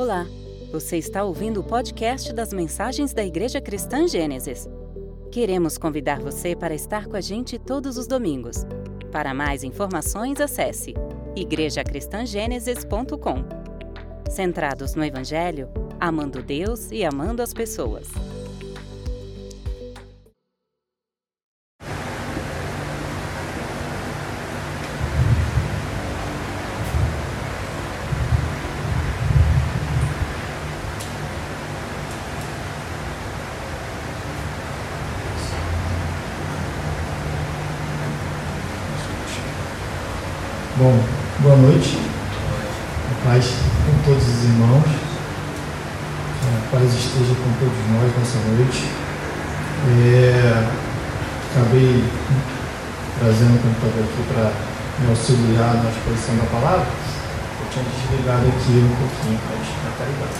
Olá, você está ouvindo o podcast das mensagens da Igreja Cristã Gênesis. Queremos convidar você para estar com a gente todos os domingos. Para mais informações, acesse igrejacristangênesis.com. Centrados no Evangelho, amando Deus e amando as pessoas. Bom, boa noite. A paz com todos os irmãos. A paz esteja com todos nós nessa noite. É, acabei trazendo o computador aqui para me auxiliar na exposição da palavra. Eu tinha desligado aqui um pouquinho, mas já está ligado.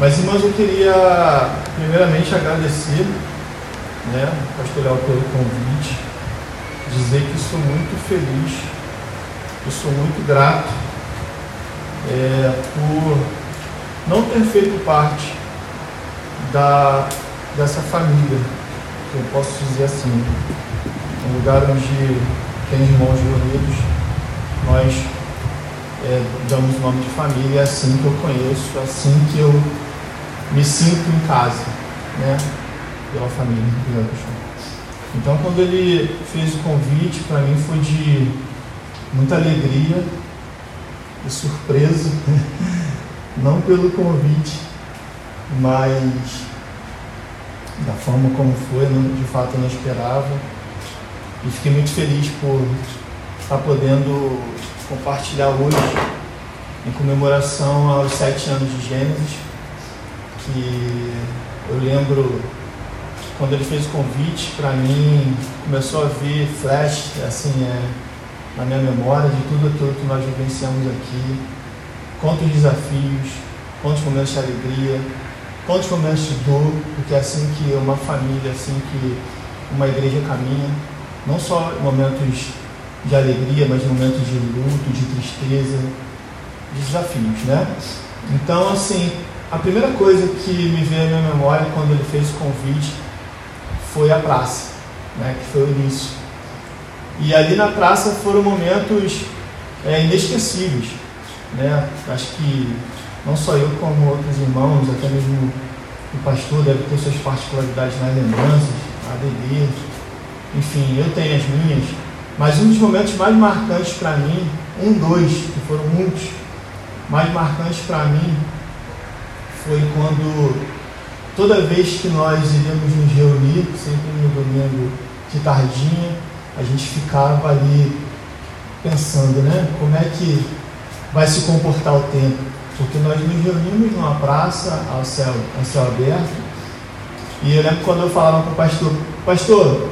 Mas, irmãos, eu queria primeiramente agradecer né, pastor Léo pelo convite, dizer que estou muito feliz eu sou muito grato é, por não ter feito parte da, dessa família, eu posso dizer assim, um lugar onde tem irmãos reunidos, nós é, damos o nome de família, é assim que eu conheço, é assim que eu me sinto em casa, né? Pela família. Então, quando ele fez o convite, para mim foi de muita alegria e surpresa, não pelo convite, mas da forma como foi, de fato eu não esperava. E fiquei muito feliz por estar podendo compartilhar hoje, em comemoração aos sete anos de Gênesis, que eu lembro quando ele fez o convite para mim, começou a ver flash, assim, é, na minha memória de tudo aquilo que nós vivenciamos aqui, quantos desafios, quantos momentos de alegria, quantos momentos de dor, porque é assim que uma família, é assim que uma igreja caminha, não só momentos de alegria, mas momentos de luto, de tristeza, de desafios, né? Então, assim, a primeira coisa que me veio à minha memória quando ele fez o convite foi a praça, né? Que foi o início e ali na praça foram momentos é, inesquecíveis. Né? Acho que não só eu, como outros irmãos, até mesmo o pastor deve ter suas particularidades nas lembranças, a bebê, enfim, eu tenho as minhas. Mas um dos momentos mais marcantes para mim, um, dois, que foram muitos, mais marcantes para mim, foi quando toda vez que nós iríamos nos reunir, sempre no domingo de tardinha, a gente ficava ali pensando, né? Como é que vai se comportar o tempo? Porque nós nos reunimos numa praça ao céu, ao céu aberto. E eu lembro quando eu falava com o pastor, pastor,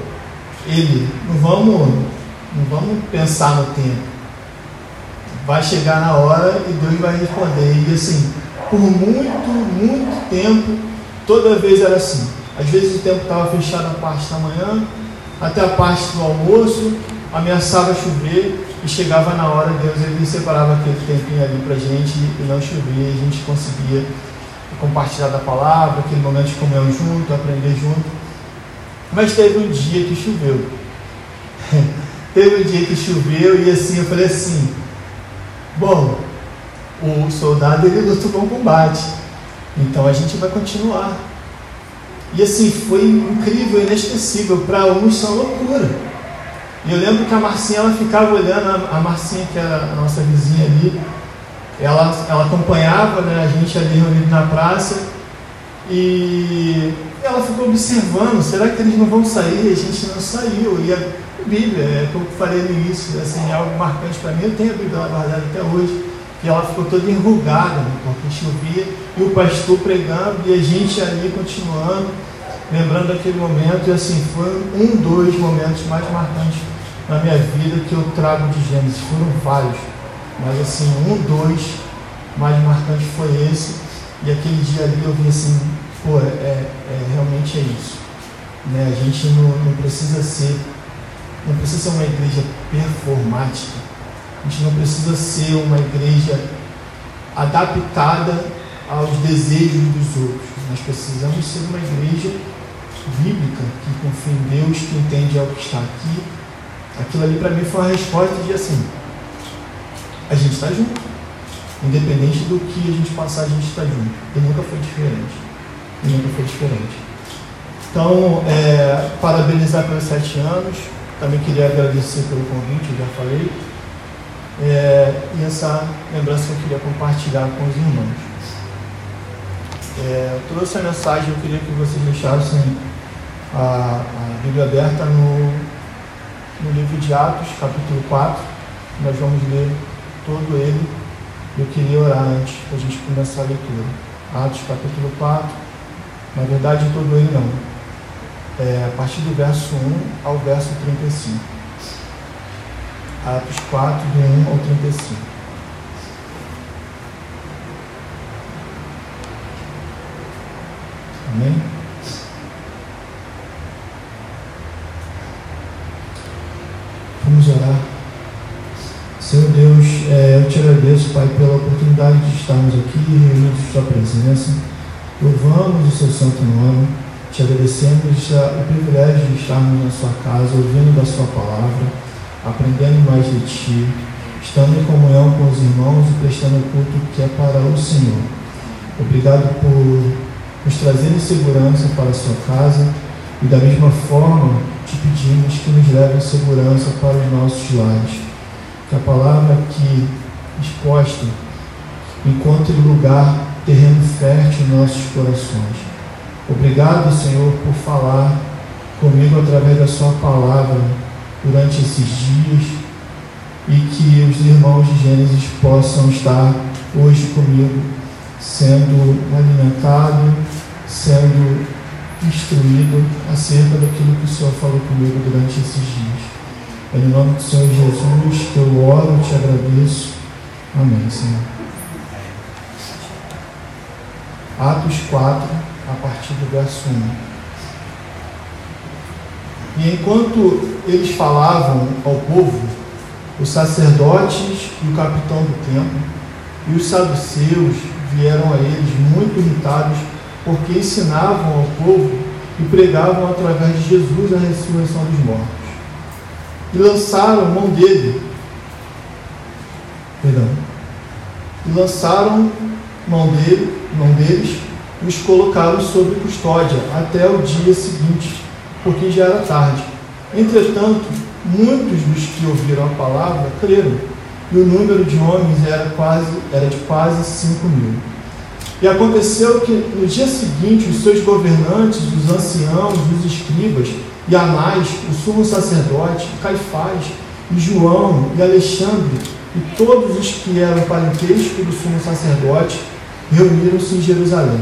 ele, não vamos, não vamos pensar no tempo. Vai chegar na hora e Deus vai responder. E assim, por muito, muito tempo, toda vez era assim. Às vezes o tempo estava fechado a parte da manhã, até a parte do almoço, ameaçava chover e chegava na hora, Deus ele separava aquele tempinho ali para a gente e não chovia, a gente conseguia compartilhar da palavra, aquele momento de comer junto, aprender junto. Mas teve um dia que choveu. teve um dia que choveu e assim eu falei assim, bom, o soldado ele luta bom combate, então a gente vai continuar. E assim, foi incrível, inesquecível. Para uns são loucura. E eu lembro que a Marcinha ela ficava olhando, a Marcinha, que era a nossa vizinha ali, ela, ela acompanhava né, a gente ali reunido na praça e ela ficou observando, será que eles não vão sair? A gente não saiu. E a Bíblia, é como eu falei no início, assim, é algo marcante para mim, eu tenho a Bíblia guardada até hoje. E ela ficou toda enrugada, né, porque chovia, e o pastor pregando, e a gente ali continuando, lembrando daquele momento, e assim, foi um dos momentos mais marcantes na minha vida que eu trago de Gênesis. Foram vários, mas assim, um, dois mais marcantes foi esse, e aquele dia ali eu vi assim, pô, é, é realmente é isso. Né? A gente não, não precisa ser, não precisa ser uma igreja performática a gente não precisa ser uma igreja adaptada aos desejos dos outros. Nós precisamos ser uma igreja bíblica que confia em Deus, que entende ao que está aqui. Aquilo ali para mim foi uma resposta de assim: a gente está junto. Independente do que a gente passar, a gente está junto. E nunca foi diferente. E nunca foi diferente. Então, é, parabenizar pelos sete anos. Também queria agradecer pelo convite, eu já falei. É, e essa lembrança que eu queria compartilhar com os irmãos. É, trouxe a mensagem, eu queria que vocês deixassem a, a Bíblia aberta no, no livro de Atos, capítulo 4. Nós vamos ler todo ele. Eu queria orar antes para a gente começar a leitura. Atos, capítulo 4. Na verdade, todo ele não. É, a partir do verso 1 ao verso 35. Atos 4, do 1 ao 35. Amém? Vamos orar. Senhor Deus, é, eu te agradeço, Pai, pela oportunidade de estarmos aqui reunidos em Sua presença. Louvamos o Seu santo nome. Te agradecemos o privilégio de estarmos na Sua casa, ouvindo da Sua palavra, aprendendo mais de Ti, estando em comunhão com os irmãos e prestando o culto que é para o Senhor. Obrigado por nos trazer segurança para a Sua casa e da mesma forma te pedimos que nos leve em segurança para os nossos lares. Que a palavra aqui exposta encontre lugar, terreno fértil em nossos corações. Obrigado, Senhor, por falar comigo através da Sua palavra durante esses dias e que os irmãos de Gênesis possam estar hoje comigo, sendo alimentados, sendo instruído acerca daquilo que o Senhor falou comigo durante esses dias. É em nome do Senhor Jesus que eu oro e te agradeço. Amém, Senhor. Atos 4, a partir do verso 1. E enquanto eles falavam ao povo, os sacerdotes e o capitão do templo e os saduceus vieram a eles muito irritados porque ensinavam ao povo e pregavam através de Jesus a ressurreição dos mortos. E lançaram mão dele. Perdão. E lançaram mão dele, mão deles, e os colocaram sob custódia até o dia seguinte, porque já era tarde. Entretanto, muitos dos que ouviram a palavra creram, e o número de homens era, quase, era de quase cinco mil. E aconteceu que no dia seguinte os seus governantes, os anciãos, os escribas, e Anás, o sumo sacerdote, Caifás, e João, e Alexandre, e todos os que eram parentesco do sumo sacerdote, reuniram-se em Jerusalém.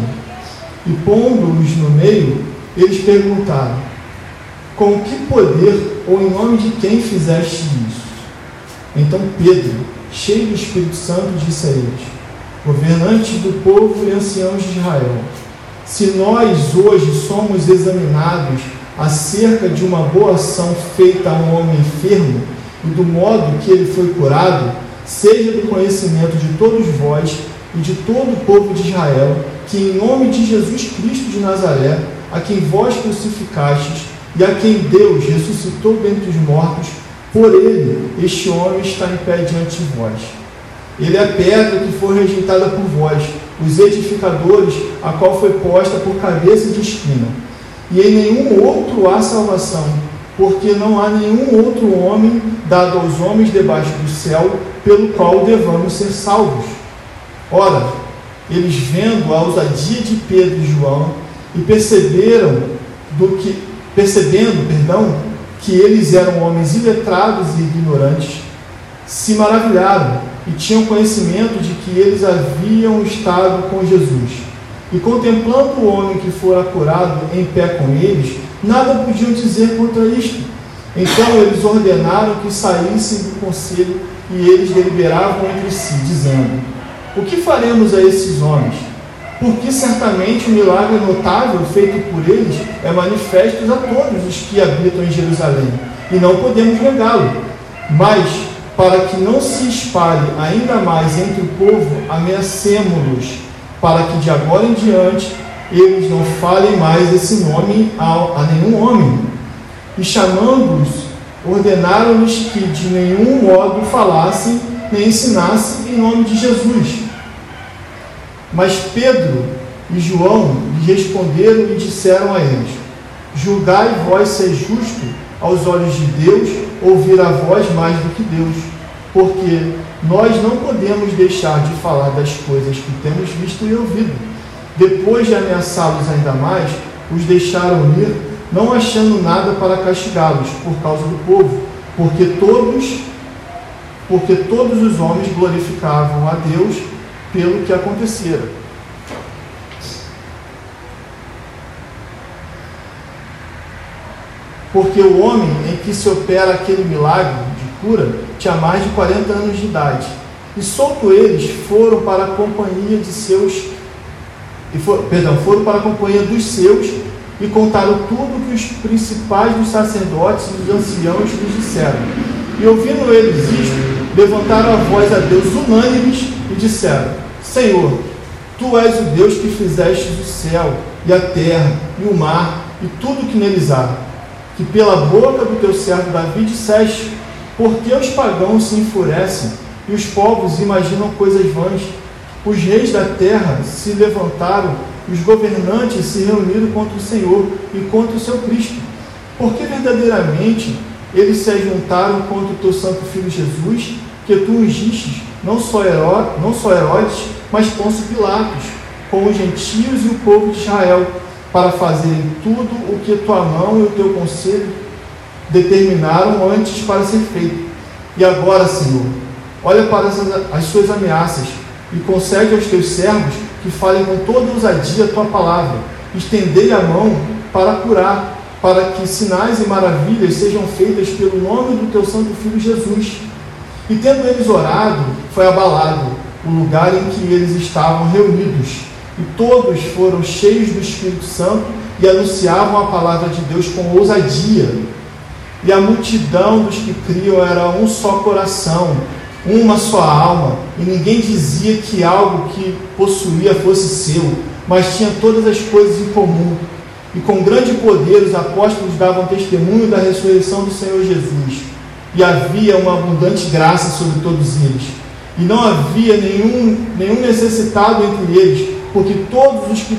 E pondo-os no meio, eles perguntaram: Com que poder ou em nome de quem fizeste isso? Então Pedro, cheio do Espírito Santo, disse a eles: governantes do povo e anciãos de Israel, se nós hoje somos examinados acerca de uma boa ação feita a um homem enfermo e do modo que ele foi curado, seja do conhecimento de todos vós e de todo o povo de Israel, que em nome de Jesus Cristo de Nazaré, a quem vós crucificastes e a quem Deus ressuscitou dentre os mortos, por ele este homem está em pé diante de vós. Ele é a pedra que foi rejeitada por vós, os edificadores, a qual foi posta por cabeça de esquina. E em nenhum outro há salvação, porque não há nenhum outro homem dado aos homens debaixo do céu, pelo qual devamos ser salvos. Ora, eles vendo a ousadia de Pedro e João e perceberam do que percebendo, perdão, que eles eram homens iletrados e ignorantes, se maravilharam e tinham conhecimento de que eles haviam estado com Jesus. E contemplando o homem que fora curado em pé com eles, nada podiam dizer contra isto. Então eles ordenaram que saíssem do conselho e eles deliberavam entre si, dizendo: O que faremos a esses homens? Porque certamente o milagre notável feito por eles é manifesto a todos os que habitam em Jerusalém, e não podemos negá-lo. Mas para que não se espalhe ainda mais entre o povo, ameacemos-los para que de agora em diante eles não falem mais esse nome a, a nenhum homem. E chamando-os, ordenaram-lhes que de nenhum modo falassem nem ensinassem em nome de Jesus. Mas Pedro e João lhe responderam e disseram a eles: Julgai vós ser justo aos olhos de Deus ouvir a voz mais do que Deus, porque nós não podemos deixar de falar das coisas que temos visto e ouvido. Depois de ameaçá-los ainda mais, os deixaram ir, não achando nada para castigá-los por causa do povo, porque todos, porque todos os homens glorificavam a Deus pelo que acontecera. Porque o homem em que se opera aquele milagre de cura tinha mais de 40 anos de idade. E solto eles foram para a companhia de seus e for, perdão, foram para a companhia dos seus e contaram tudo que os principais dos sacerdotes e dos anciãos lhes disseram. E ouvindo eles isto, levantaram a voz a Deus unânimes e disseram: Senhor, tu és o Deus que fizeste o céu e a terra e o mar e tudo que neles há. Que pela boca do teu servo Davi disseste: Por que os pagãos se enfurecem e os povos imaginam coisas vãs? Os reis da terra se levantaram, os governantes se reuniram contra o Senhor e contra o seu Cristo. Porque verdadeiramente eles se juntaram contra o teu santo filho Jesus, que tu ungiste, não só, Heró, não só Herodes, mas Pôncio Pilatos, com os gentios e o povo de Israel, para fazerem tudo o que tua mão e o teu conselho determinaram antes para ser feito. E agora, Senhor, olha para as, as suas ameaças e concede aos teus servos que falem com toda ousadia a tua palavra. Estendei a mão para curar, para que sinais e maravilhas sejam feitas pelo nome do teu santo filho Jesus. E tendo eles orado, foi abalado o lugar em que eles estavam reunidos. E todos foram cheios do Espírito Santo e anunciavam a palavra de Deus com ousadia. E a multidão dos que criam era um só coração uma só alma, e ninguém dizia que algo que possuía fosse seu, mas tinha todas as coisas em comum. E com grande poder os apóstolos davam testemunho da ressurreição do Senhor Jesus. E havia uma abundante graça sobre todos eles. E não havia nenhum, nenhum necessitado entre eles, porque todos os que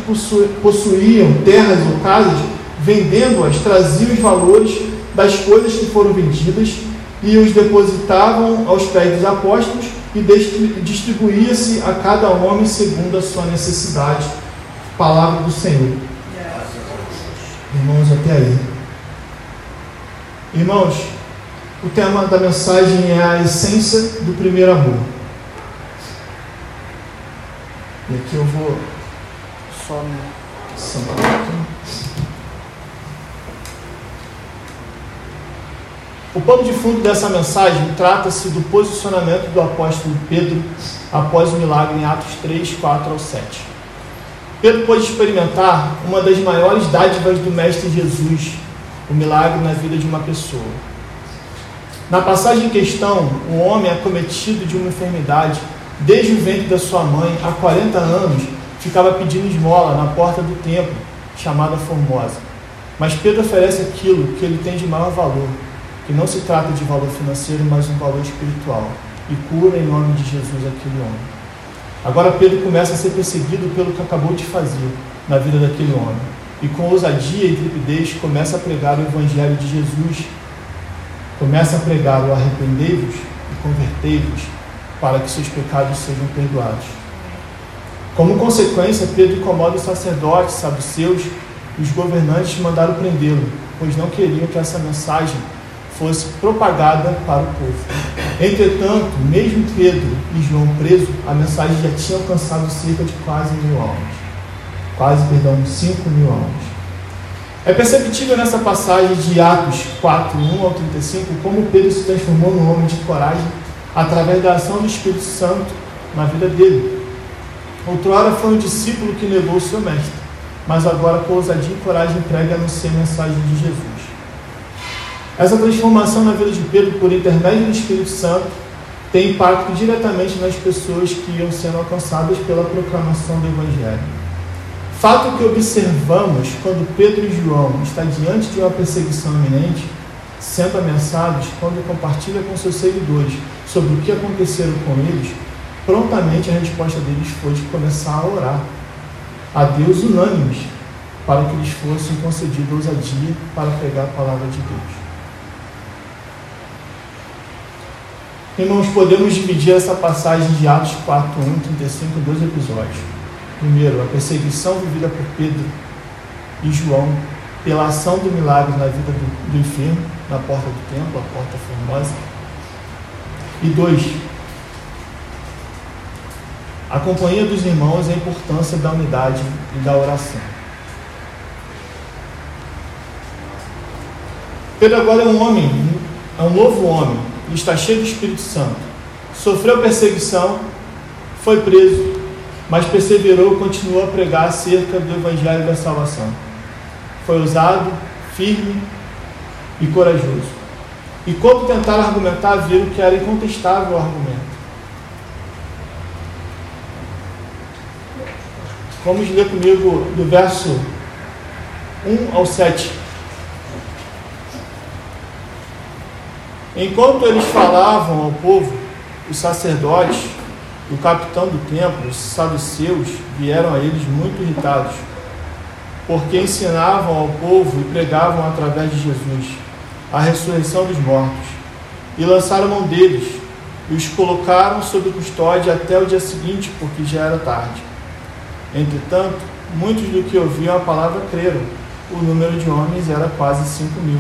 possuíam terras ou casas, vendendo-as, traziam os valores das coisas que foram vendidas e os depositavam aos pés dos apóstolos e distribuía-se a cada homem segundo a sua necessidade. Palavra do Senhor. Irmãos, até aí. Irmãos, o tema da mensagem é a essência do primeiro amor. E aqui eu vou só me aqui. O pano de fundo dessa mensagem trata-se do posicionamento do apóstolo Pedro após o milagre em Atos 3, 4 ao 7. Pedro pôde experimentar uma das maiores dádivas do Mestre Jesus, o milagre na vida de uma pessoa. Na passagem em questão, um homem acometido de uma enfermidade, desde o ventre da sua mãe, há 40 anos, ficava pedindo esmola na porta do templo, chamada Formosa. Mas Pedro oferece aquilo que ele tem de maior valor, que não se trata de valor financeiro, mas um valor espiritual, e cura em nome de Jesus aquele homem. Agora Pedro começa a ser perseguido pelo que acabou de fazer na vida daquele homem, e com ousadia e trepidez começa a pregar o Evangelho de Jesus, começa a pregar o arrependei-vos e convertei-vos para que seus pecados sejam perdoados. Como consequência, Pedro incomoda os sacerdotes, saduceus e os governantes mandaram prendê-lo, pois não queriam que essa mensagem fosse propagada para o povo. Entretanto, mesmo Pedro e João presos, a mensagem já tinha alcançado cerca de quase mil almas. Quase, perdão, cinco mil almas. É perceptível nessa passagem de Atos 4, 1 ao 35, como Pedro se transformou num homem de coragem através da ação do Espírito Santo na vida dele. Outrora foi um discípulo que negou o seu mestre, mas agora com ousadia e coragem prega e anuncia a mensagem de Jesus. Essa transformação na vida de Pedro por intermédio do Espírito Santo tem impacto diretamente nas pessoas que iam sendo alcançadas pela proclamação do Evangelho. Fato que observamos quando Pedro e João estão diante de uma perseguição iminente, sendo ameaçados, quando compartilha com seus seguidores sobre o que aconteceram com eles, prontamente a resposta deles foi de começar a orar a Deus unânimes para que lhes fosse concedida ousadia para pregar a palavra de Deus. Irmãos, podemos dividir essa passagem de Atos 4, 1 e 35 em dois episódios. Primeiro, a perseguição vivida por Pedro e João pela ação do milagre na vida do, do enfermo, na porta do templo, a porta formosa. E dois, a companhia dos irmãos e a importância da unidade e da oração. Pedro agora é um homem, é um novo homem, e está cheio do Espírito Santo. Sofreu perseguição, foi preso, mas perseverou e continuou a pregar acerca do Evangelho da salvação. Foi usado, firme e corajoso. E quando tentaram argumentar, viram que era incontestável o argumento. Vamos ler comigo do verso 1 ao 7. Enquanto eles falavam ao povo, os sacerdotes, o capitão do templo, os saduceus, vieram a eles muito irritados, porque ensinavam ao povo e pregavam através de Jesus a ressurreição dos mortos, e lançaram mão deles e os colocaram sob custódia até o dia seguinte, porque já era tarde. Entretanto, muitos do que ouviam a palavra creram. O número de homens era quase cinco mil.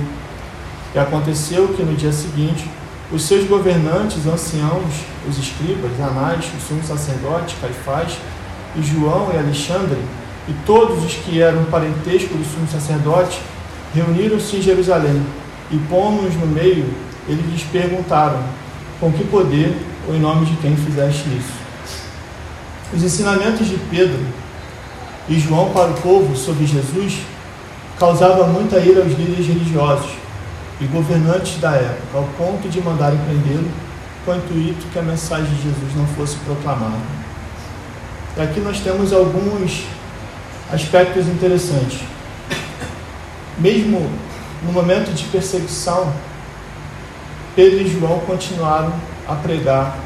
E aconteceu que no dia seguinte, os seus governantes, anciãos, os escribas, Anás, o sumo sacerdote, Caifás, e João e Alexandre, e todos os que eram parentesco do sumo sacerdote, reuniram-se em Jerusalém, e pondo-nos no meio, eles lhes perguntaram, com que poder ou em nome de quem fizeste isso? Os ensinamentos de Pedro e João para o povo sobre Jesus causavam muita ira aos líderes religiosos e governantes da época, ao ponto de mandarem prendê-lo com o intuito que a mensagem de Jesus não fosse proclamada. Aqui nós temos alguns aspectos interessantes. Mesmo no momento de perseguição, Pedro e João continuaram a pregar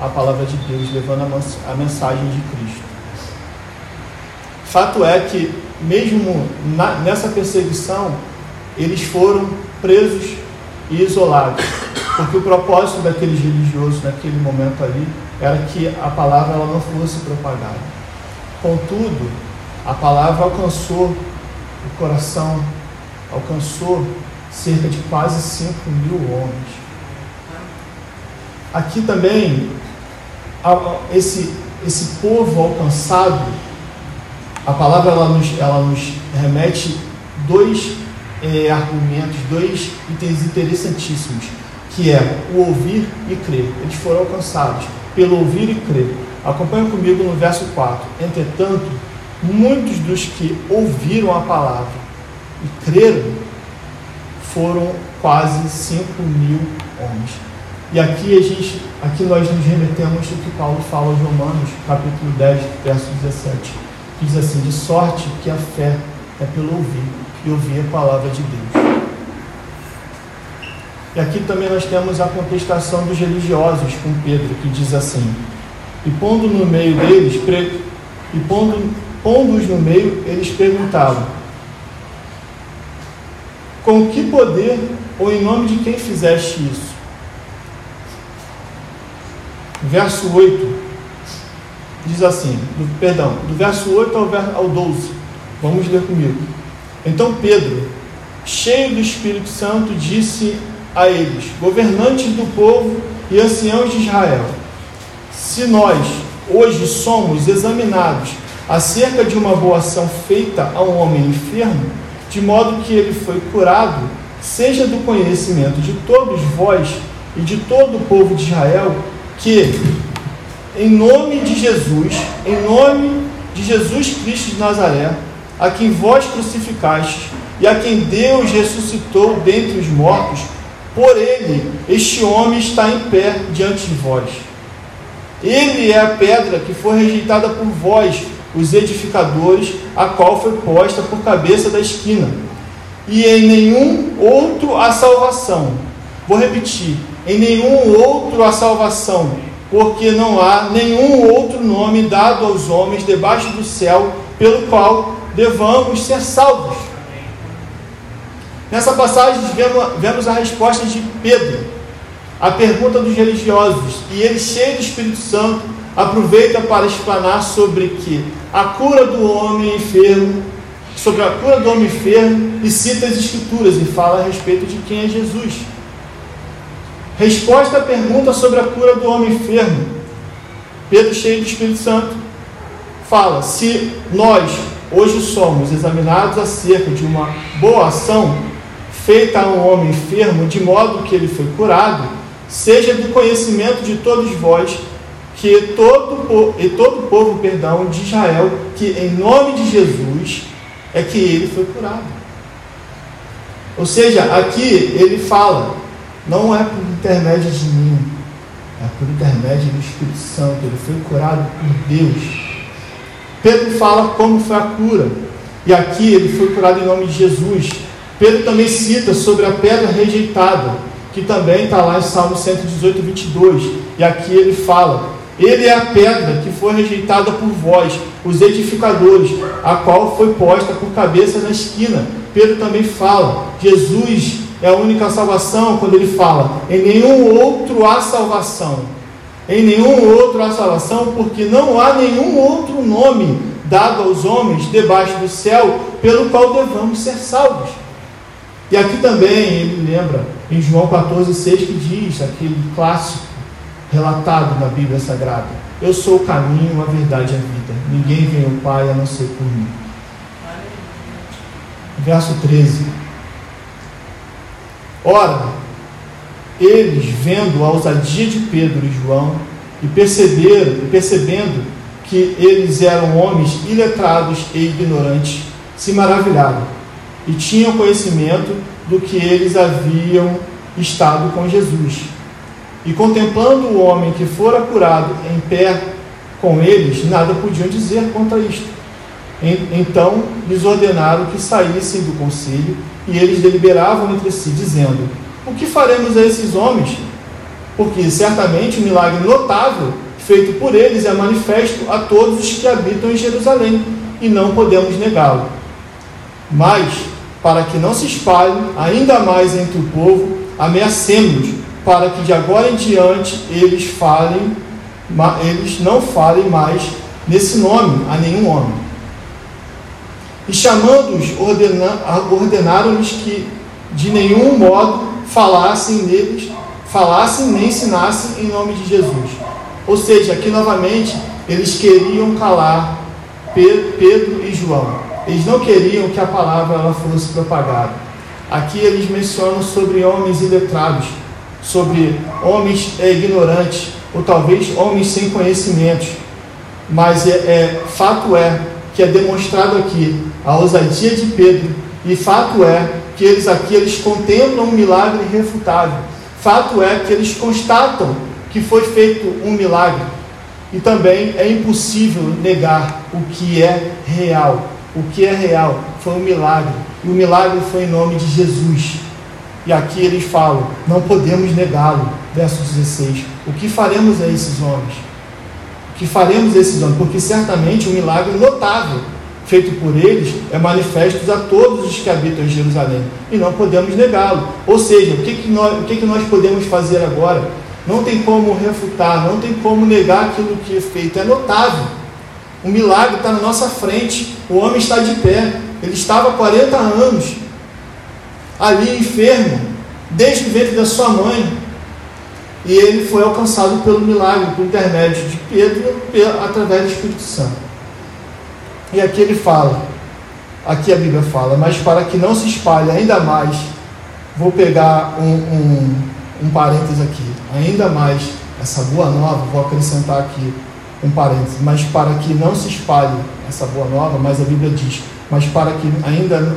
a palavra de Deus, levando a mensagem de Cristo. Fato é que, mesmo na, nessa perseguição, eles foram presos e isolados, porque o propósito daqueles religiosos naquele momento ali era que a palavra ela não fosse propagada. Contudo, a palavra alcançou o coração, alcançou cerca de quase 5 mil homens. Aqui também esse, esse povo alcançado, a palavra ela nos, ela nos remete dois é, argumentos, dois itens interessantíssimos, que é o ouvir e crer. Eles foram alcançados pelo ouvir e crer. Acompanhe comigo no verso 4. Entretanto, muitos dos que ouviram a palavra e creram foram quase 5 mil homens. E aqui a gente, aqui nós nos remetemos ao que Paulo fala aos Romanos, capítulo 10, verso 17, que diz assim: de sorte que a fé é pelo ouvir, e ouvir a palavra de Deus. E aqui também nós temos a contestação dos religiosos com Pedro, que diz assim: E pondo no meio deles, e pondo, pondo-os no meio, eles perguntavam: Com que poder ou em nome de quem fizeste isso? verso 8, diz assim, do, perdão, do verso 8 ao, ao 12, vamos ler comigo. Então Pedro, cheio do Espírito Santo, disse a eles, governantes do povo e anciãos de Israel, se nós hoje somos examinados acerca de uma boa ação feita a um homem enfermo, de modo que ele foi curado, seja do conhecimento de todos vós e de todo o povo de Israel, que, em nome de Jesus, em nome de Jesus Cristo de Nazaré, a quem vós crucificastes e a quem Deus ressuscitou dentre os mortos, Por ele, este homem está em pé diante de vós. Ele é a pedra que foi rejeitada por vós, os edificadores, a qual foi posta por cabeça da esquina. E em nenhum outro há salvação. Vou repetir: em nenhum outro há salvação, porque não há nenhum outro nome dado aos homens debaixo do céu pelo qual devamos ser salvos. Nessa passagem vemos a resposta de Pedro à pergunta dos religiosos, e ele, cheio do Espírito Santo, aproveita para explanar sobre que a cura do homem enfermo, sobre a cura do homem enfermo, e cita as Escrituras e fala a respeito de quem é Jesus. Resposta à pergunta sobre a cura do homem enfermo. Pedro, cheio do Espírito Santo, fala: se nós hoje somos examinados acerca de uma boa ação feita a um homem enfermo, de modo que ele foi curado, seja do conhecimento de todos vós que todo e todo o povo, perdão, de Israel, que em nome de Jesus é que ele foi curado. Ou seja, aqui ele fala, não é por intermédio de mim, é por intermédio do Espírito Santo, ele foi curado por Deus. Pedro fala como foi a cura. E aqui ele foi curado em nome de Jesus. Pedro também cita sobre a pedra rejeitada, que também está lá em Salmo 118, 22. E aqui ele fala: Ele é a pedra que foi rejeitada por vós, os edificadores, a qual foi posta por cabeça na esquina. Pedro também fala: Jesus é a única salvação, quando ele fala: Em nenhum outro há salvação em nenhum outro há salvação, porque não há nenhum outro nome dado aos homens debaixo do céu pelo qual devamos ser salvos. E aqui também ele lembra em João 14,6 que diz, aquele clássico relatado na Bíblia Sagrada: Eu sou o caminho, a verdade e a vida. Ninguém vem ao Pai a não ser por mim. Verso 13. Ora, eles, vendo a ousadia de Pedro e João, e perceberam, percebendo que eles eram homens iletrados e ignorantes, se maravilharam e tinham conhecimento do que eles haviam estado com Jesus. E contemplando o homem que fora curado em pé com eles, nada podiam dizer contra isto. Então lhes ordenaram que saíssem do conselho, e eles deliberavam entre si, dizendo: o que faremos a esses homens? Porque certamente o milagre notável feito por eles é manifesto a todos os que habitam em Jerusalém, e não podemos negá-lo. Mas, para que não se espalhe ainda mais entre o povo, ameacemos para que de agora em diante eles falem, eles não falem mais nesse nome a nenhum homem. E chamando-os, ordenaram-lhes que de nenhum modo falassem neles, falassem nem ensinassem em nome de Jesus. Ou seja, aqui novamente eles queriam calar Pedro e João. Eles não queriam que a palavra ela fosse propagada. Aqui eles mencionam sobre homens iletrados, sobre homens ignorantes, ou talvez homens sem conhecimentos. Mas é, é, fato é que é demonstrado aqui a ousadia de Pedro, e fato é que eles aqui eles contemplam um milagre irrefutável. Fato é que eles constatam que foi feito um milagre. E também é impossível negar o que é real. O que é real foi um milagre. E o milagre foi em nome de Jesus. E aqui eles falam: não podemos negá-lo. Verso 16: O que faremos a esses homens? O que faremos a esses homens? Porque certamente um milagre notável feito por eles é manifesto a todos os que habitam em Jerusalém e não podemos negá-lo. Ou seja, o que, que, nós, o que, que nós podemos fazer agora? Não tem como refutar, não tem como negar aquilo que é feito, é notável. O milagre está na nossa frente, o homem está de pé, ele estava há 40 anos ali enfermo, desde o ventre da sua mãe, e ele foi alcançado pelo milagre, por intermédio de Pedro, através do Espírito Santo. E aqui ele fala, aqui a Bíblia fala, mas para que não se espalhe ainda mais, vou pegar um, um, um parênteses aqui, ainda mais essa boa nova, vou acrescentar aqui um parênteses, mas para que não se espalhe essa boa nova, mas a Bíblia diz, mas para que ainda,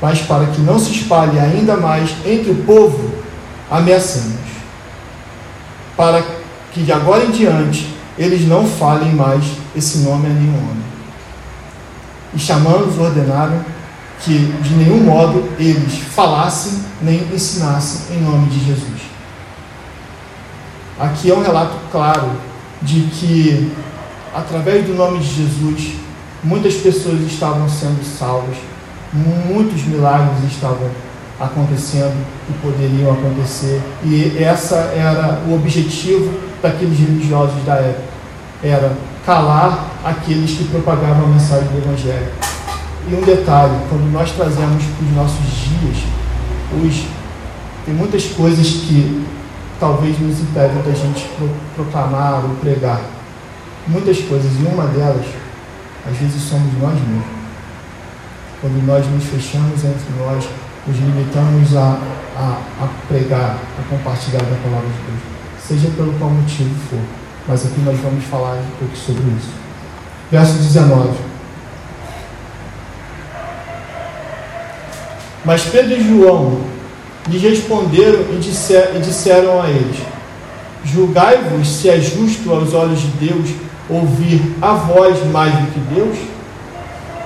mas para que não se espalhe ainda mais entre o povo, ameaçando para que de agora em diante eles não falem mais esse nome a nenhum homem. E chamando-os ordenaram que de nenhum modo eles falassem nem ensinassem em nome de Jesus. Aqui é um relato claro de que, através do nome de Jesus, muitas pessoas estavam sendo salvas, muitos milagres estavam acontecendo e poderiam acontecer. E essa era o objetivo daqueles religiosos da época. Era calar aqueles que propagavam a mensagem do Evangelho. E um detalhe, quando nós trazemos para os nossos dias, os, tem muitas coisas que talvez nos impedem da gente proclamar ou pregar. Muitas coisas, e uma delas, às vezes somos nós mesmos. Quando nós nos fechamos entre nós, nos limitamos a, a, a pregar, a compartilhar a palavra de Deus, seja pelo qual motivo for. Mas aqui nós vamos falar um pouco sobre isso. Verso 19. Mas Pedro e João lhe responderam e, disser, e disseram a eles: Julgai-vos se é justo aos olhos de Deus ouvir a voz mais do que Deus?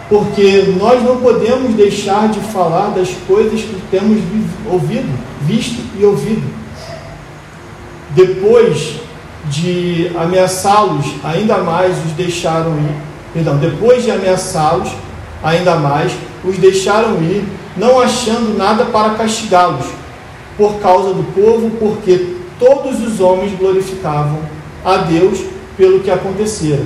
Porque nós não podemos deixar de falar das coisas que temos ouvido, visto e ouvido. Depois de ameaçá-los ainda mais, os deixaram ir. Perdão, depois de ameaçá-los ainda mais, os deixaram ir, não achando nada para castigá-los, por causa do povo, porque todos os homens glorificavam a Deus pelo que acontecera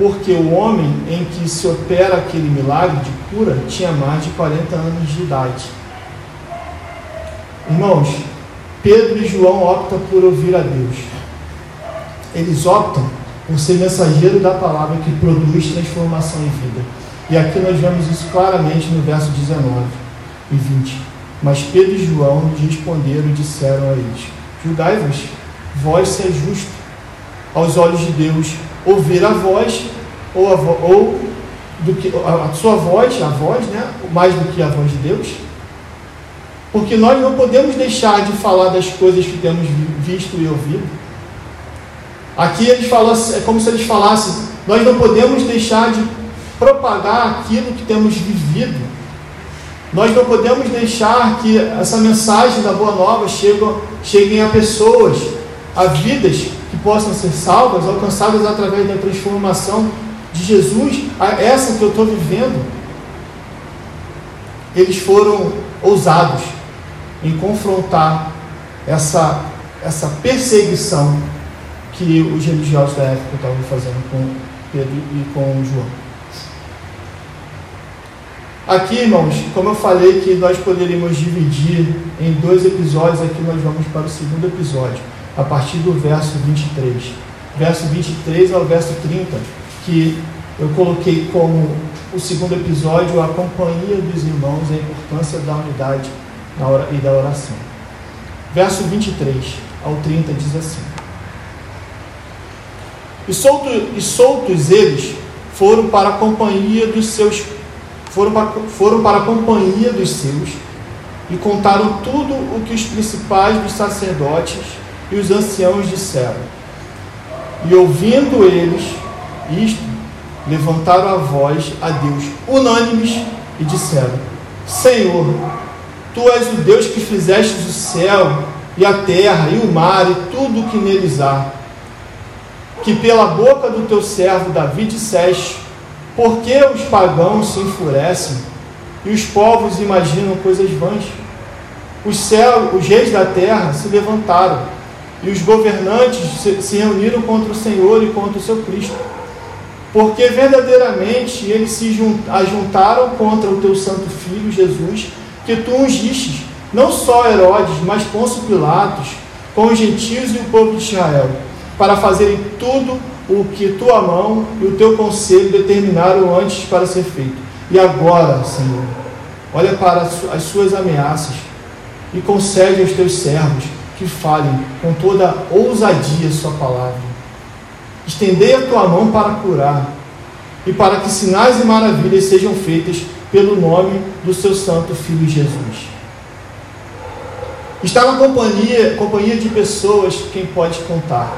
porque o homem em que se opera aquele milagre de cura tinha mais de 40 anos de idade. Irmãos, Pedro e João optam por ouvir a Deus. Eles optam por ser mensageiro da palavra que produz transformação em vida. E aqui nós vemos isso claramente no verso 19 e 20. Mas Pedro e João responderam e disseram a eles: Julgai-vos, vós se é justo aos olhos de Deus ouvir a voz ou, a vo, ou do que a, sua voz, a voz, né, mais do que a voz de Deus. Porque nós não podemos deixar de falar das coisas que temos visto e ouvido. Aqui eles falam, é como se eles falassem, nós não podemos deixar de propagar aquilo que temos vivido. Nós não podemos deixar que essa mensagem da Boa Nova chegue, chegue a pessoas, a vidas possam ser salvas, alcançadas através da transformação de Jesus, essa que eu estou vivendo, eles foram ousados em confrontar essa, essa perseguição que os religiosos da época estavam fazendo com Pedro e com João. Aqui, irmãos, como eu falei que nós poderíamos dividir em dois episódios, aqui nós vamos para o segundo episódio a partir do verso 23. Verso 23 ao verso 30, que eu coloquei como o segundo episódio a companhia dos irmãos e a importância da unidade e da oração. Verso 23 ao 30 diz assim: E, solto, e soltos eles foram para a companhia dos seus foram para, foram para a companhia dos seus e contaram tudo o que os principais dos sacerdotes e os anciãos disseram. E ouvindo eles isto, levantaram a voz a Deus, unânimes, e disseram: Senhor, tu és o Deus que fizestes o céu e a terra e o mar e tudo o que neles há. Que pela boca do teu servo Davi disseste: Por que os pagãos se enfurecem e os povos imaginam coisas vãs? Os céus, os reis da terra se levantaram e os governantes se reuniram contra o Senhor e contra o seu Cristo. Porque verdadeiramente eles se juntaram contra o teu santo filho Jesus, que tu ungiste, não só Herodes, mas Pôncio Pilatos, com os gentios e o povo de Israel, para fazerem tudo o que tua mão e o teu conselho determinaram antes para ser feito. E agora, Senhor, olha para as suas ameaças e concede aos teus servos que falem com toda ousadia Sua palavra. Estendei a tua mão para curar, e para que sinais e maravilhas sejam feitas pelo nome do seu Santo Filho Jesus. Está na companhia, companhia de pessoas quem pode contar.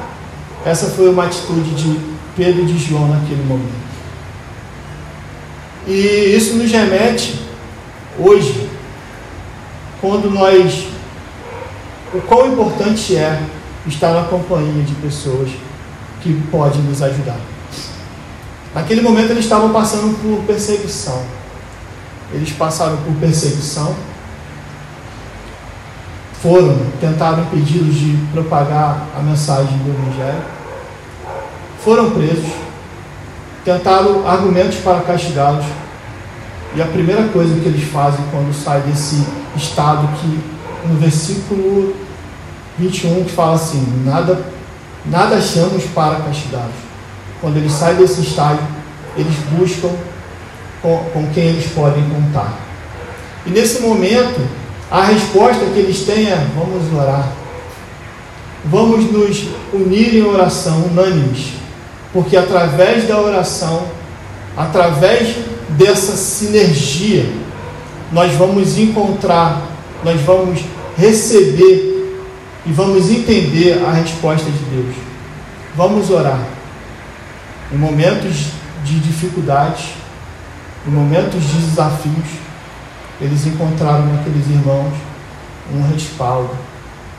Essa foi uma atitude de Pedro e de João naquele momento. E isso nos remete hoje, quando nós. O quão importante é estar na companhia de pessoas que podem nos ajudar. Naquele momento eles estavam passando por perseguição. Eles passaram por perseguição foram, tentaram impedi-los de propagar a mensagem do Evangelho, foram presos, tentaram argumentos para castigá-los, e a primeira coisa que eles fazem quando saem desse estado que no versículo 21 que fala assim, nada, nada achamos para castigá-los. Quando eles saem desse estágio, eles buscam com, com quem eles podem contar. E nesse momento, a resposta que eles têm é: vamos orar. Vamos nos unir em oração, unânimes, porque através da oração, através dessa sinergia, nós vamos encontrar, nós vamos receber e vamos entender a resposta de Deus. Vamos orar. Em momentos de dificuldades, em momentos de desafios, eles encontraram naqueles irmãos um respaldo,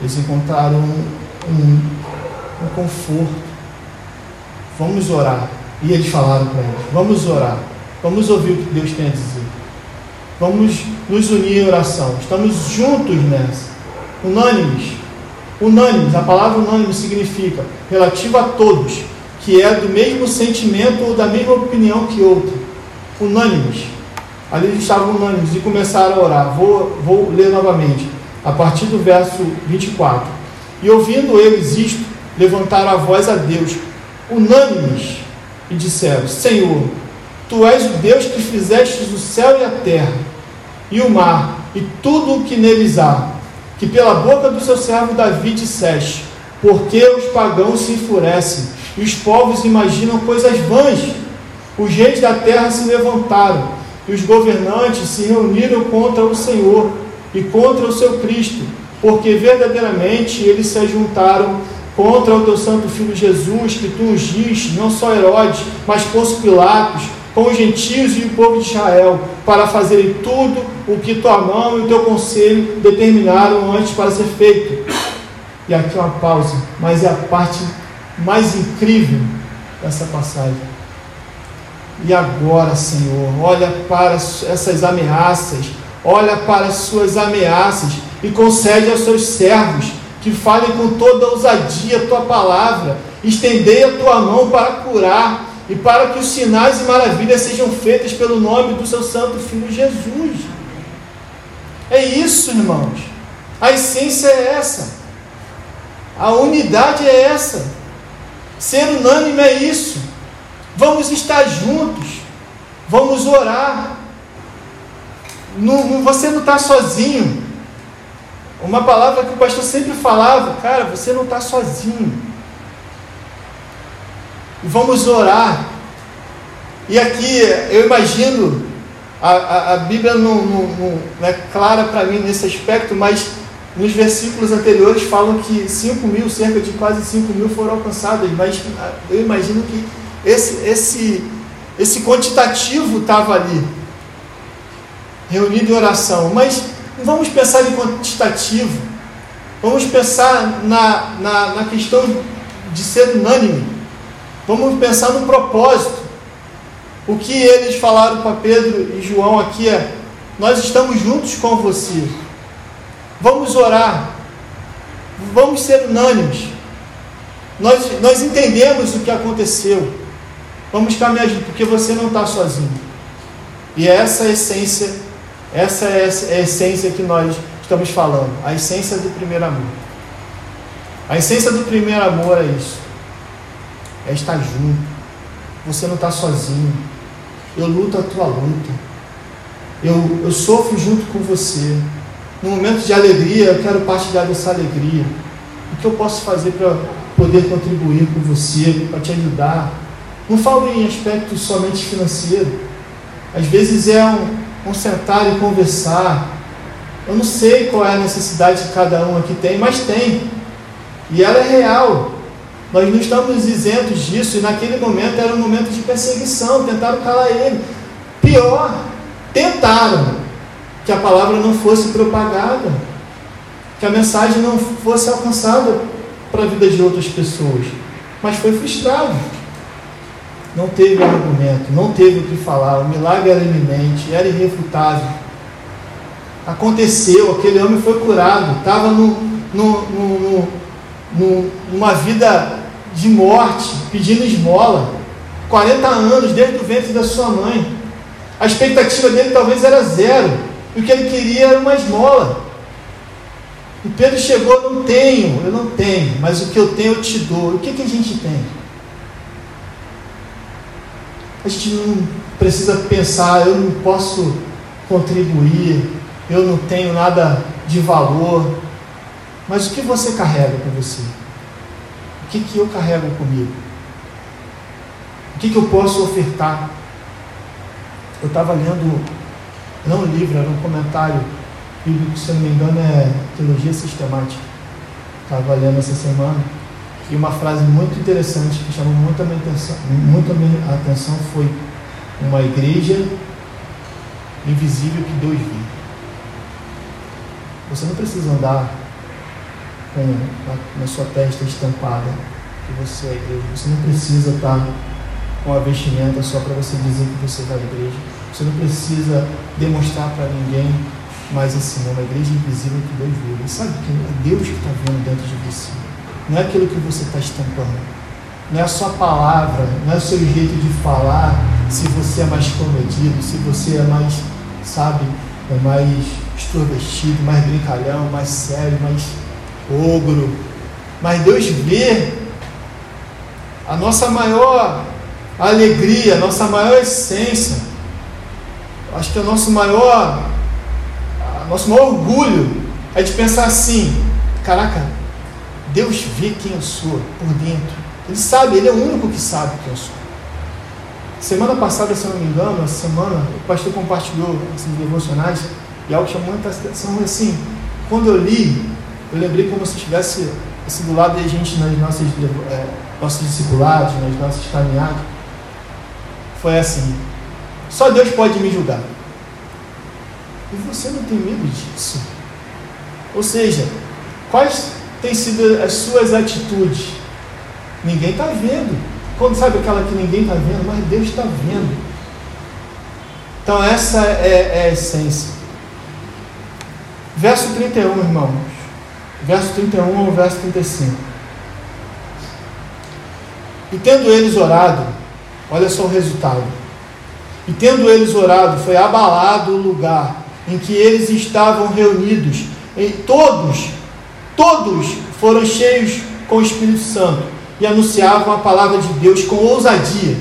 eles encontraram um, um, um conforto. Vamos orar. E eles falaram para eles: vamos orar, vamos ouvir o que Deus tem a dizer. Vamos nos unir em oração. Estamos juntos nessa, unânimes. Unânimes, a palavra unânime significa relativo a todos, que é do mesmo sentimento ou da mesma opinião que outro. Unânimes. Ali eles estavam unânimes e começaram a orar. Vou, vou ler novamente, a partir do verso 24. E ouvindo eles isto, levantaram a voz a Deus, unânimes, e disseram: Senhor, tu és o Deus que fizestes o céu e a terra, e o mar, e tudo o que neles há, que pela boca do seu servo Davi disseste: Porque os pagãos se enfurecem, e os povos imaginam coisas vãs. Os reis da terra se levantaram e os governantes se reuniram contra o Senhor e contra o seu Cristo, porque verdadeiramente eles se juntaram contra o teu santo filho Jesus, que tu ungiste, não só Herodes, mas Pôncio Pilatos, com os gentios e o povo de Israel, para fazerem tudo o que tua mão e o teu conselho determinaram antes para ser feito. E aqui uma pausa, mas é a parte mais incrível dessa passagem. E agora, Senhor, olha para essas ameaças, olha para as suas ameaças e concede aos seus servos que falem com toda ousadia a tua palavra, estendei a tua mão para curar e para que os sinais e maravilhas sejam feitas pelo nome do seu santo filho Jesus. É isso, irmãos. A essência é essa. A unidade é essa. Ser unânime é isso. Vamos estar juntos. Vamos orar. Não, você não está sozinho. Uma palavra que o pastor sempre falava, cara, você não está sozinho. Vamos orar. E aqui eu imagino, a, a, a Bíblia não, não, não é clara para mim nesse aspecto, mas nos versículos anteriores falam que 5 mil, cerca de quase 5 mil foram alcançados, mas eu imagino que esse, esse, esse quantitativo estava ali, reunido em oração. Mas não vamos pensar em quantitativo, vamos pensar na, na, na questão de ser unânime, vamos pensar no propósito. O que eles falaram para Pedro e João aqui é: nós estamos juntos com você. Vamos orar. Vamos ser unânimes. Nós, nós entendemos o que aconteceu. Vamos caminhar junto, porque você não está sozinho. E é essa essência, essa é a essência que nós estamos falando, a essência do primeiro amor. A essência do primeiro amor é isso. É estar junto. Você não está sozinho. Eu luto a tua luta. Eu, eu sofro junto com você. No momento de alegria, eu quero partilhar dessa alegria. O que eu posso fazer para poder contribuir com você, para te ajudar? Não falo em aspecto somente financeiro. Às vezes é um, um sentar e conversar, Eu não sei qual é a necessidade que cada um aqui tem, mas tem. E ela é real. Nós não estamos isentos disso, e naquele momento era um momento de perseguição, tentaram calar ele. Pior, tentaram que a palavra não fosse propagada, que a mensagem não fosse alcançada para a vida de outras pessoas, mas foi frustrado. Não teve argumento, não teve o que falar, o milagre era iminente, era irrefutável. Aconteceu, aquele homem foi curado, estava no, no, no, no, numa vida de morte, pedindo esmola. 40 anos, desde o ventre da sua mãe. A expectativa dele talvez era zero. E o que ele queria era uma esmola. E Pedro chegou, não tenho, eu não tenho, mas o que eu tenho eu te dou. O que, que a gente tem? A gente não precisa pensar, eu não posso contribuir, eu não tenho nada de valor. Mas o que você carrega com você? O que, que eu carrego comigo? O que, que eu posso ofertar? Eu estava lendo, não um livro, era um comentário bíblico, se não me engano, é Teologia Sistemática. Estava lendo essa semana. E uma frase muito interessante que chamou muito a minha atenção, muito a minha atenção foi uma igreja invisível que Deus viu. Você não precisa andar com na, na sua testa estampada que você é igreja. Você não precisa estar com a vestimenta só para você dizer que você vai à igreja. Você não precisa demonstrar para ninguém, mas assim, é uma igreja invisível que Deus viu. E sabe que é Deus que está vendo dentro de você. Não é aquilo que você está estampando. Não é a sua palavra, não é o seu jeito de falar, se você é mais comedido, se você é mais, sabe, é mais extrovertido, mais brincalhão, mais sério, mais ogro. Mas Deus vê a nossa maior alegria, a nossa maior essência. Acho que o nosso maior, nosso maior orgulho é de pensar assim: caraca, Deus vê quem eu sou por dentro. Ele sabe, Ele é o único que sabe quem eu sou. Semana passada, se eu não me engano, essa semana, o pastor compartilhou esses devocionais e algo chamou muita atenção assim. Quando eu li, eu lembrei como se estivesse assim, do lado gente nas nossas é, nossos discipulados, nas nossas caminhadas. Foi assim: só Deus pode me julgar. E você não tem medo disso. Ou seja, quais têm sido as suas atitudes? Ninguém está vendo. Quando sabe aquela que ninguém está vendo, mas Deus está vendo. Então essa é, é a essência. Verso 31, irmãos. Verso 31 ao verso 35. E tendo eles orado, olha só o resultado. E tendo eles orado, foi abalado o lugar em que eles estavam reunidos. E todos, todos foram cheios com o Espírito Santo e anunciavam a palavra de Deus com ousadia.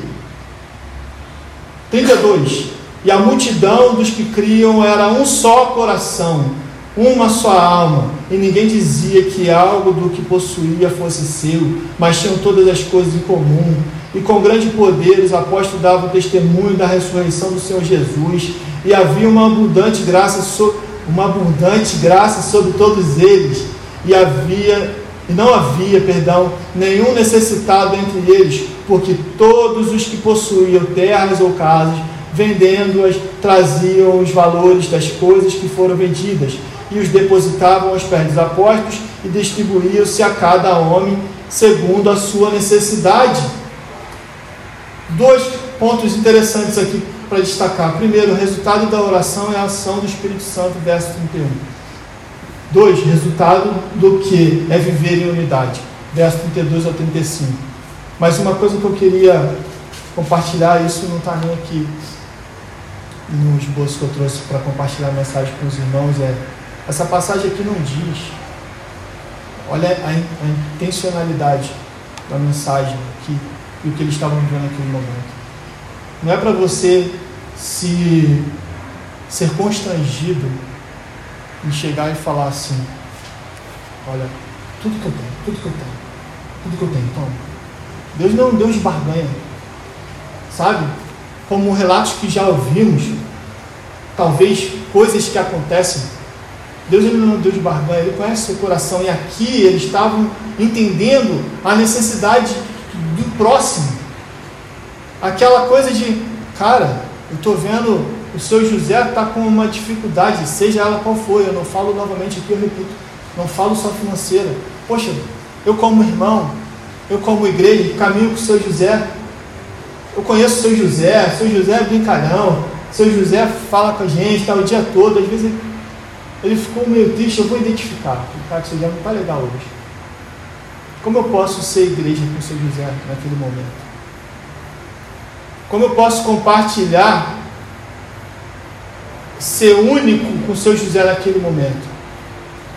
32. E a multidão dos que criam era um só coração, uma só alma, e ninguém dizia que algo do que possuía fosse seu, mas tinham todas as coisas em comum. E com grande poder os apóstolos davam testemunho da ressurreição do Senhor Jesus, e havia uma abundante graça, so, uma abundante graça sobre todos eles, e havia e não havia, perdão, nenhum necessitado entre eles, porque todos os que possuíam terras ou casas, vendendo-as, traziam os valores das coisas que foram vendidas e os depositavam aos pés dos apóstolos e distribuíam-se a cada homem segundo a sua necessidade. Dois pontos interessantes aqui para destacar. Primeiro, o resultado da oração é a ação do Espírito Santo, verso 31. Dois, resultado do que é viver em unidade, verso 32 ao 35. Mas uma coisa que eu queria compartilhar, isso não está nem aqui no esboço que eu trouxe para compartilhar a mensagem com os irmãos, é essa passagem aqui não diz. Olha a, a intencionalidade da mensagem aqui e o que eles estavam vivendo naquele momento. Não é para você se ser constrangido e chegar e falar assim: Olha, tudo que eu tenho, tudo que eu tenho, tudo que eu tenho, toma. Deus não é um Deus de barganha. Sabe? Como relatos que já ouvimos, talvez coisas que acontecem Deus ele não é um Deus de barganha, Ele conhece o seu coração. E aqui eles estavam entendendo a necessidade do próximo. Aquela coisa de, cara, eu estou vendo o seu José está com uma dificuldade, seja ela qual for, eu não falo novamente aqui, eu repito, não falo só financeira. Poxa, eu como irmão, eu como igreja, caminho com o seu José, eu conheço o seu José, o seu José é brincalhão, o seu José fala com a gente, está o dia todo, às vezes ele, ele ficou meio triste, eu vou identificar, cara, que o seu José não está legal hoje. Como eu posso ser igreja com o seu José naquele momento? Como eu posso compartilhar, ser único com o seu José naquele momento?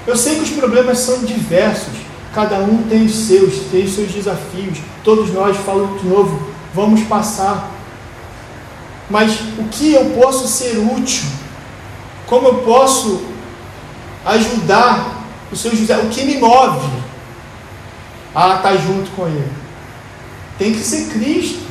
Eu sei que os problemas são diversos, cada um tem os seus, tem os seus desafios, todos nós, falo de novo, vamos passar. Mas o que eu posso ser útil? Como eu posso ajudar o seu José? O que me move a estar junto com ele? Tem que ser Cristo.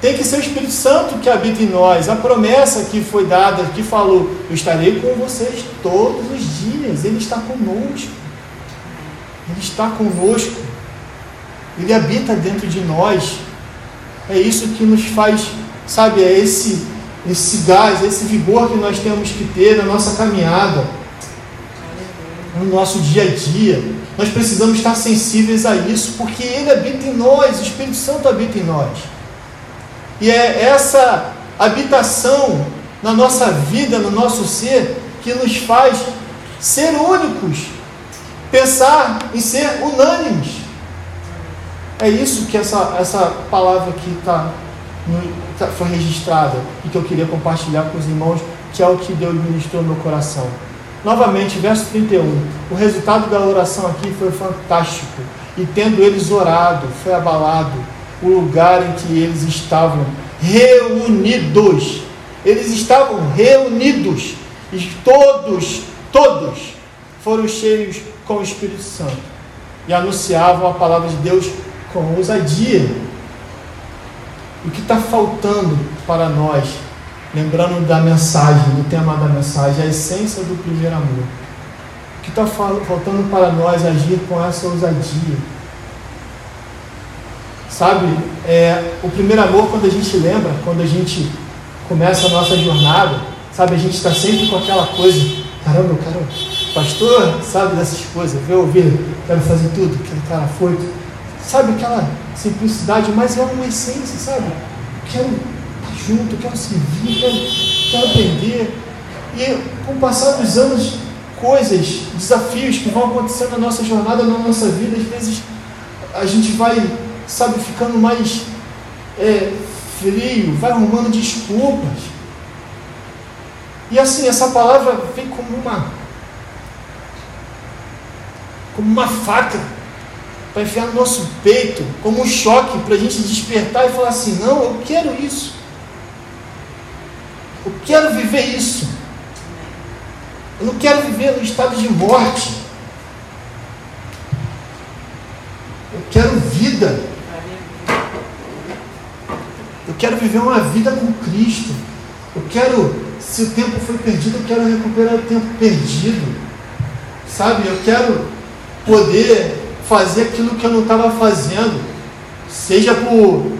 Tem que ser o Espírito Santo que habita em nós. A promessa que foi dada, que falou: Eu estarei com vocês todos os dias. Ele está conosco. Ele está conosco. Ele habita dentro de nós. É isso que nos faz, sabe, é esse, esse gás, esse vigor que nós temos que ter na nossa caminhada, no nosso dia a dia. Nós precisamos estar sensíveis a isso, porque Ele habita em nós, o Espírito Santo habita em nós. E é essa habitação na nossa vida, no nosso ser, que nos faz ser únicos, pensar em ser unânimes. É isso que essa, essa palavra aqui tá, tá, foi registrada e que eu queria compartilhar com os irmãos, que é o que Deus ministrou no meu coração. Novamente, verso 31. O resultado da oração aqui foi fantástico. E tendo eles orado, foi abalado o lugar em que eles estavam reunidos. Eles estavam reunidos e todos, todos foram cheios com o Espírito Santo e anunciavam a palavra de Deus com ousadia. O que está faltando para nós, lembrando da mensagem, do tema da mensagem, a essência do primeiro amor. O que está faltando para nós agir com essa ousadia? Sabe, é, o primeiro amor, quando a gente lembra, quando a gente começa a nossa jornada, sabe, a gente está sempre com aquela coisa, caramba, eu quero, pastor, sabe dessas coisas, vê ouvir, quero fazer tudo, aquele cara foi, sabe, aquela simplicidade, mas é uma essência, sabe? Quero junto, quero servir, quero, quero aprender. E com o passar dos anos, coisas, desafios que vão acontecendo na nossa jornada, na nossa vida, às vezes a gente vai sabe, ficando mais é, frio, vai arrumando desculpas. E assim, essa palavra vem como uma como uma faca para enfiar no nosso peito, como um choque para a gente despertar e falar assim: não, eu quero isso. Eu quero viver isso. Eu não quero viver no estado de morte. Eu quero vida quero viver uma vida com Cristo. Eu quero, se o tempo foi perdido, eu quero recuperar o tempo perdido. Sabe? Eu quero poder fazer aquilo que eu não estava fazendo, seja por,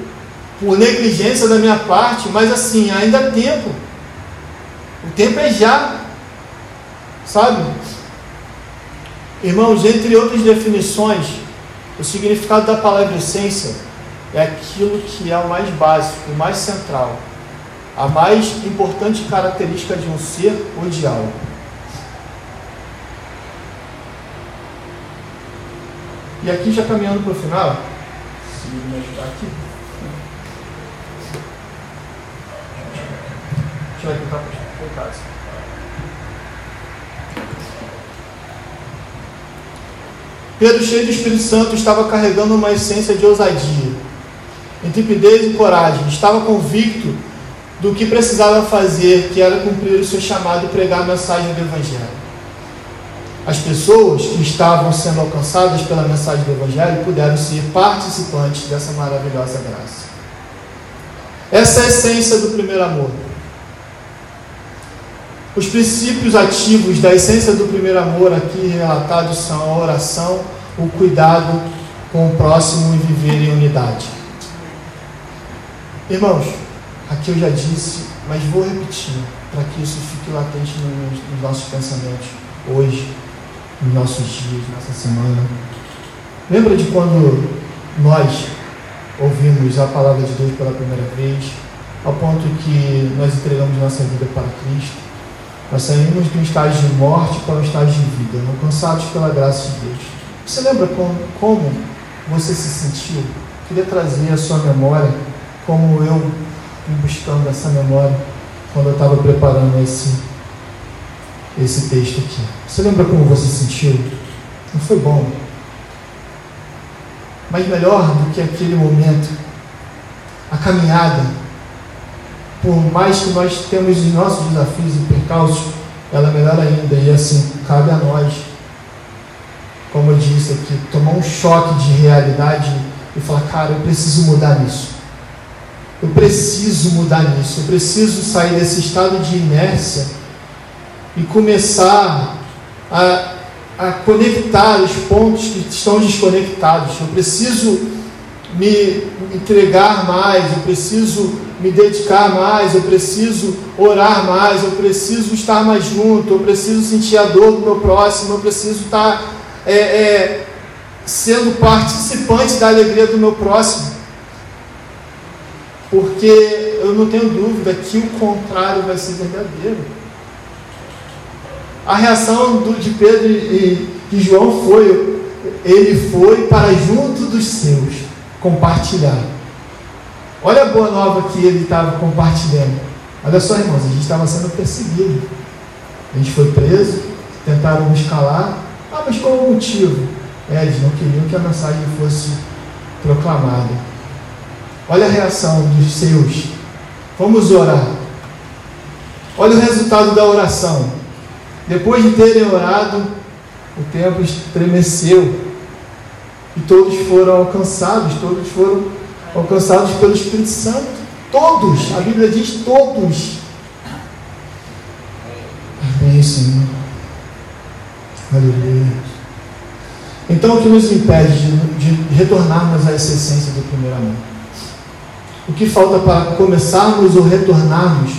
por negligência da minha parte, mas assim, ainda há tempo. O tempo é já. Sabe? Irmãos, entre outras definições, o significado da palavra essência é aquilo que é o mais básico, o mais central, a mais importante característica de um ser ou de algo. E aqui já caminhando para o final, se me ajudar aqui. Deixa eu tentar para casa. Pedro, cheio do Espírito Santo, estava carregando uma essência de ousadia intrepidez e coragem. Estava convicto do que precisava fazer, que era cumprir o seu chamado e pregar a mensagem do Evangelho. As pessoas que estavam sendo alcançadas pela mensagem do Evangelho puderam ser participantes dessa maravilhosa graça. Essa é a essência do primeiro amor. Os princípios ativos da essência do primeiro amor aqui relatados são a oração, o cuidado com o próximo e viver em unidade. Irmãos, aqui eu já disse, mas vou repetir para que isso fique latente nos, nos nossos pensamentos hoje, nos nossos dias, nessa semana. Lembra de quando nós ouvimos a palavra de Deus pela primeira vez, ao ponto que nós entregamos nossa vida para Cristo? Nós saímos um estágio de morte para um estágio de vida, alcançados pela graça de Deus. Você lembra como, como você se sentiu? Queria trazer a sua memória, como eu fui buscando essa memória quando eu estava preparando esse, esse texto aqui. Você lembra como você se sentiu? Não foi bom. Mas melhor do que aquele momento, a caminhada por mais que nós temos os nossos desafios e percalços, ela é melhor ainda. E assim, cabe a nós, como eu disse aqui, tomar um choque de realidade e falar, cara, eu preciso mudar nisso. Eu preciso mudar nisso. Eu preciso sair desse estado de inércia e começar a, a conectar os pontos que estão desconectados. Eu preciso me entregar mais, eu preciso me dedicar mais, eu preciso orar mais, eu preciso estar mais junto, eu preciso sentir a dor do meu próximo, eu preciso estar é, é, sendo participante da alegria do meu próximo. Porque eu não tenho dúvida que o contrário vai ser verdadeiro. A reação do, de Pedro e de João foi: ele foi para junto dos seus compartilhar. Olha a boa nova que ele estava compartilhando. Olha só, irmãos, a gente estava sendo perseguido. A gente foi preso, tentaram nos calar. Ah, mas qual o motivo? É, eles não queriam que a mensagem fosse proclamada. Olha a reação dos seus. Vamos orar. Olha o resultado da oração. Depois de terem orado, o templo estremeceu. E todos foram alcançados, todos foram alcançados pelo Espírito Santo. Todos, a Bíblia diz todos. Amém, Senhor. Aleluia. Então, o que nos impede de, de retornarmos a essa essência do primeiro amor? O que falta para começarmos ou retornarmos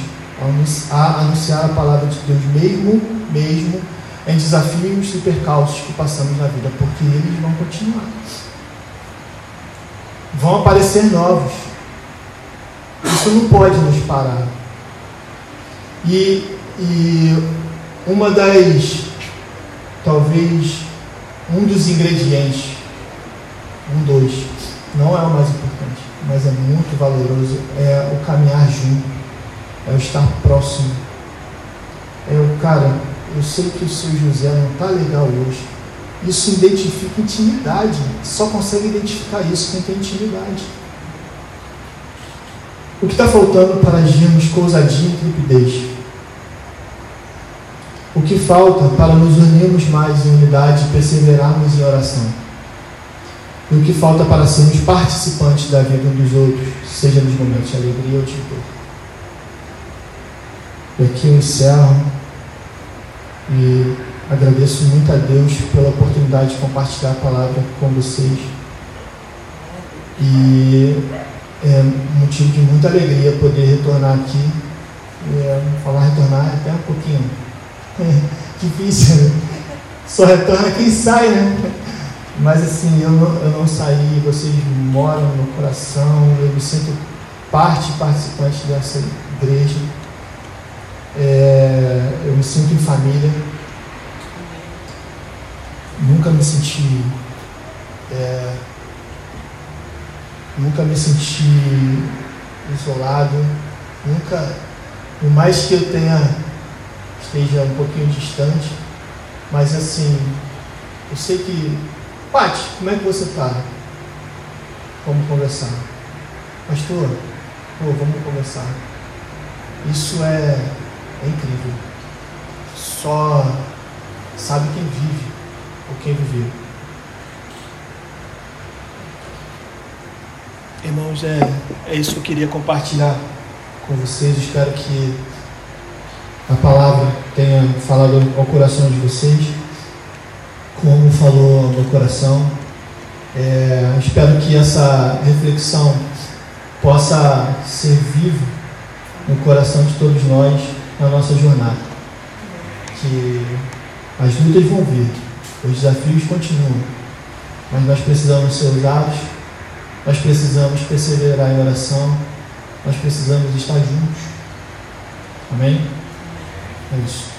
a anunciar a palavra de Deus, mesmo, mesmo em desafios e percalços que passamos na vida, porque eles vão continuar vão aparecer novos. Isso não pode nos parar. E, e uma das, talvez, um dos ingredientes, um dois, não é o mais importante, mas é muito valoroso, é o caminhar junto, é o estar próximo. É o cara, eu sei que o seu José não está legal hoje, isso identifica intimidade. Só consegue identificar isso quem tem intimidade. O que está faltando para agirmos com ousadia e intrepidez? O que falta para nos unirmos mais em unidade e perseverarmos em oração? E o que falta para sermos participantes da vida dos outros, seja nos momentos de alegria ou de dor? E aqui eu encerro e Agradeço muito a Deus pela oportunidade de compartilhar a palavra com vocês. E é motivo de muita alegria poder retornar aqui. É, falar retornar é até um pouquinho é, difícil, né? Só retorna quem sai, né? Mas assim, eu não, eu não saí, vocês moram no coração, eu me sinto parte participante dessa igreja. É, eu me sinto em família nunca me senti é, nunca me senti isolado, nunca, por mais que eu tenha esteja um pouquinho distante, mas assim, eu sei que, Pati, como é que você está? Vamos conversar. Pastor, pô, vamos conversar. Isso é, é incrível. Só sabe quem vive quem viveu. Irmãos, é, é isso que eu queria compartilhar com vocês. Espero que a palavra tenha falado ao coração de vocês, como falou ao meu coração. É, espero que essa reflexão possa ser viva no coração de todos nós na nossa jornada. Que as lutas vão vir, os desafios continuam, mas nós precisamos ser usados, nós precisamos perseverar em oração, nós precisamos estar juntos. Amém? É isso.